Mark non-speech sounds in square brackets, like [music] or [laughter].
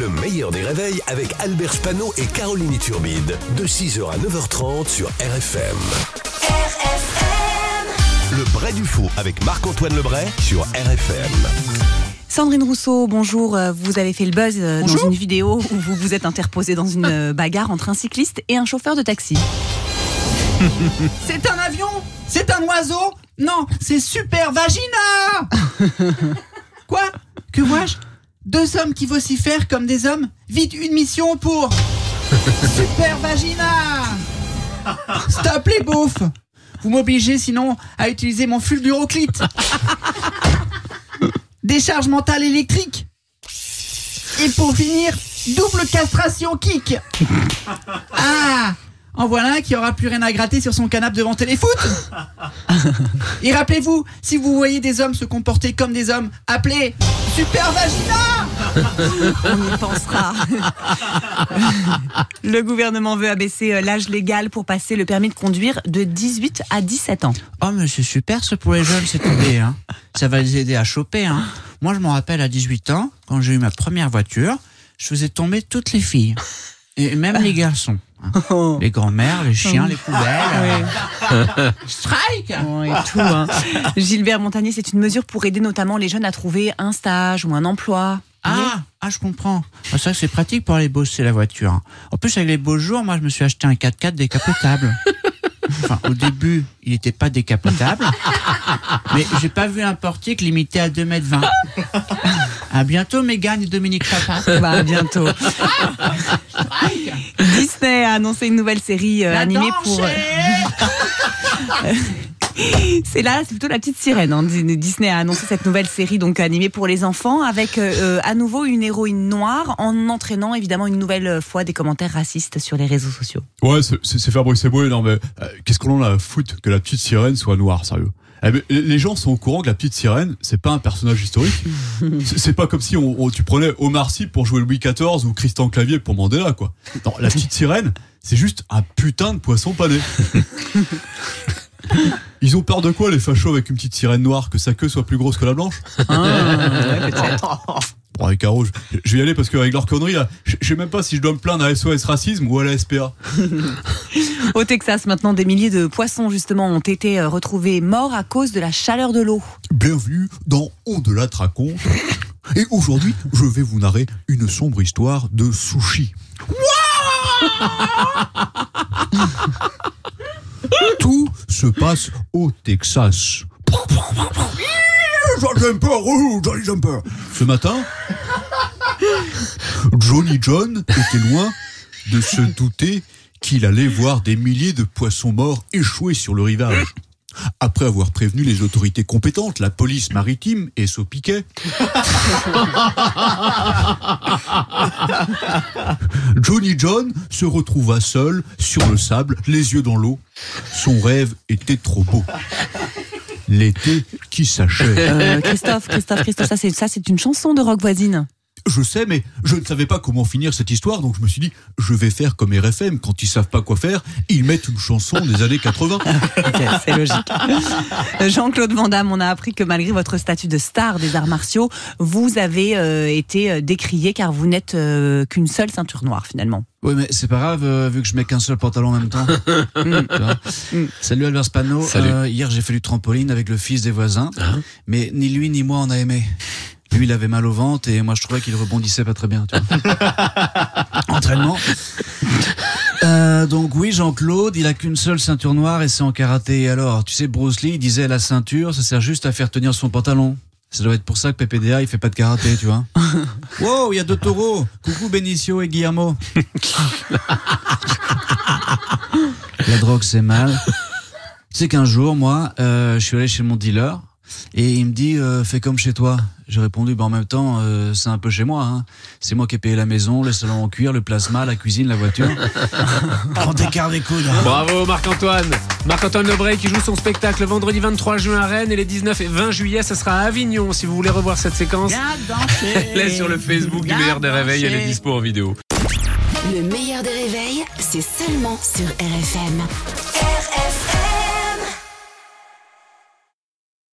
Le meilleur des réveils avec Albert Spano et Caroline Turbide. De 6h à 9h30 sur RFM. RFM Le Bray du Faux avec Marc-Antoine Lebray sur RFM. Sandrine Rousseau, bonjour. Euh, Vous avez fait le buzz euh, dans une vidéo où vous vous êtes interposé dans une euh, bagarre entre un cycliste et un chauffeur de taxi. [laughs] C'est un avion? C'est un oiseau? Non, c'est Super Vagina [laughs] Quoi? Que vois-je? Deux hommes qui vocifèrent comme des hommes. Vite une mission pour [laughs] Super Vagina. Stop les beaufs Vous m'obligez sinon à utiliser mon fulguroclite. [laughs] Décharge mentale électrique Et pour finir, double castration kick. [laughs] Ah en voilà un qui aura plus rien à gratter sur son canapé devant téléfoot. Et rappelez-vous, si vous voyez des hommes se comporter comme des hommes, appelez Super Vagina On y pensera. le gouvernement veut abaisser euh, l'âge légal pour passer le permis de conduire de 18 à 17 ans. Oh mais c'est super ce pour les jeunes, c'est tombé. Hein. Ça va les aider à choper. Hein. Moi je m'en rappelle à 18 ans, quand j'ai eu ma première voiture, je faisais tomber toutes les filles. Et même les garçons. Hein. Les grands-mères, les chiens, les poubelles. [laughs] Strike Oh, et tout, hein. Gilbert Montagnier, c'est une mesure pour aider notamment les jeunes à trouver un stage ou un emploi. Ah, ah, je comprends. C'est vrai que c'est pratique pour aller bosser la voiture. hein. En plus, avec les beaux jours, moi, je me suis acheté un 4x4 décapotable. [laughs] Enfin, au début, il n'était pas décapotable. Mais j'ai pas vu un portique limité à 2 mètres 20. [laughs] À bientôt, Mégane et Dominique Papa. Bah, à bientôt. Disney a annoncé une nouvelle série euh, animée pour. [laughs] [laughs] C'est là, c'est plutôt la petite sirène. hein. Disney a annoncé cette nouvelle série donc animée pour les enfants avec euh, euh, à nouveau une héroïne noire en entraînant évidemment une nouvelle fois des commentaires racistes sur les réseaux sociaux. Ouais, c'est Fabrice Eboué, non mais euh, qu'est-ce qu'on en a à foutre que la petite sirène soit noire, sérieux? Eh ben, les- gens sont au courant que la petite sirène, c'est pas un personnage historique. [laughs] C'est- C'est pas comme si on, on- tu prenais Omar Sy pour jouer Louis XIV ou Christian Clavier pour Mandela, quoi. Non, la petite sirène, c'est juste un putain de poisson pané. [laughs] Ils ont peur de quoi les fachos avec une petite sirène noire Que sa queue soit plus grosse que la blanche? [laughs] Bon, avec Caro, je, je vais y aller parce qu'avec leur connerie là, je sais même pas si je dois me plaindre à SOS Racisme ou à la SPA. [laughs] Au Texas, maintenant, des milliers de poissons justement ont été euh, retrouvés morts à cause de la chaleur de l'eau. Bienvenue dans On de la te raconte. Et aujourd'hui, je vais vous narrer une sombre histoire de sushi. [laughs] Tout se passe au Texas. Johnny Jumper, oh, Johnny Jumper. Ce matin, Johnny John était loin de se douter qu'il allait voir des milliers de poissons morts échoués sur le rivage. Après avoir prévenu les autorités compétentes, la police maritime et Sopiquet, [laughs] Johnny John se retrouva seul sur le sable, les yeux dans l'eau. Son rêve était trop beau. L'été qui s'achève. Euh, Christophe, Christophe, Christophe, ça c'est ça c'est une chanson de rock voisine. Je sais, mais je ne savais pas comment finir cette histoire, donc je me suis dit, je vais faire comme RFM. Quand ils savent pas quoi faire, ils mettent une chanson des années 80. [laughs] Ok, c'est logique. Jean-Claude Van Damme, on a appris que malgré votre statut de star des arts martiaux, vous avez euh, été euh, décrié car vous n'êtes euh, qu'une seule ceinture noire finalement. Oui, mais c'est pas grave, euh, vu que je mets qu'un seul pantalon en même temps. [laughs] Vois. Salut Albert Spano. Salut. Euh, hier, j'ai fait du trampoline avec le fils des voisins. mais ni lui ni moi on a aimé. Lui, il avait mal au ventre et moi, je trouvais qu'il rebondissait pas très bien. Tu vois. [laughs] Entraînement. Euh, donc oui, Jean-Claude, il a qu'une seule ceinture noire et c'est en karaté. Et alors, tu sais, Bruce Lee il disait la ceinture, ça sert juste à faire tenir son pantalon. Ça doit être pour ça que PPDA, il fait pas de karaté, tu vois. [laughs] wow, il y a deux taureaux. Coucou Benicio et Guillermo. [laughs] La drogue, c'est mal. C'est qu'un jour, moi, euh, je suis allé chez mon dealer et il me dit euh, fais comme chez toi. J'ai répondu bah, en même temps euh, c'est un peu chez moi. Hein. C'est moi qui ai payé la maison, le salon en cuir, le plasma, la cuisine, la voiture. [laughs] Prends tes quarts des coudes. hein. Bravo Marc-Antoine Marc-Antoine Lebray qui joue son spectacle vendredi 23 juin à Rennes et les 19 et 20 juillet, ce sera à Avignon. Si vous voulez revoir cette séquence, elle [laughs] est sur le Facebook du meilleur des réveils, elle est dispo en vidéo. Le meilleur des réveils, c'est seulement sur RFM.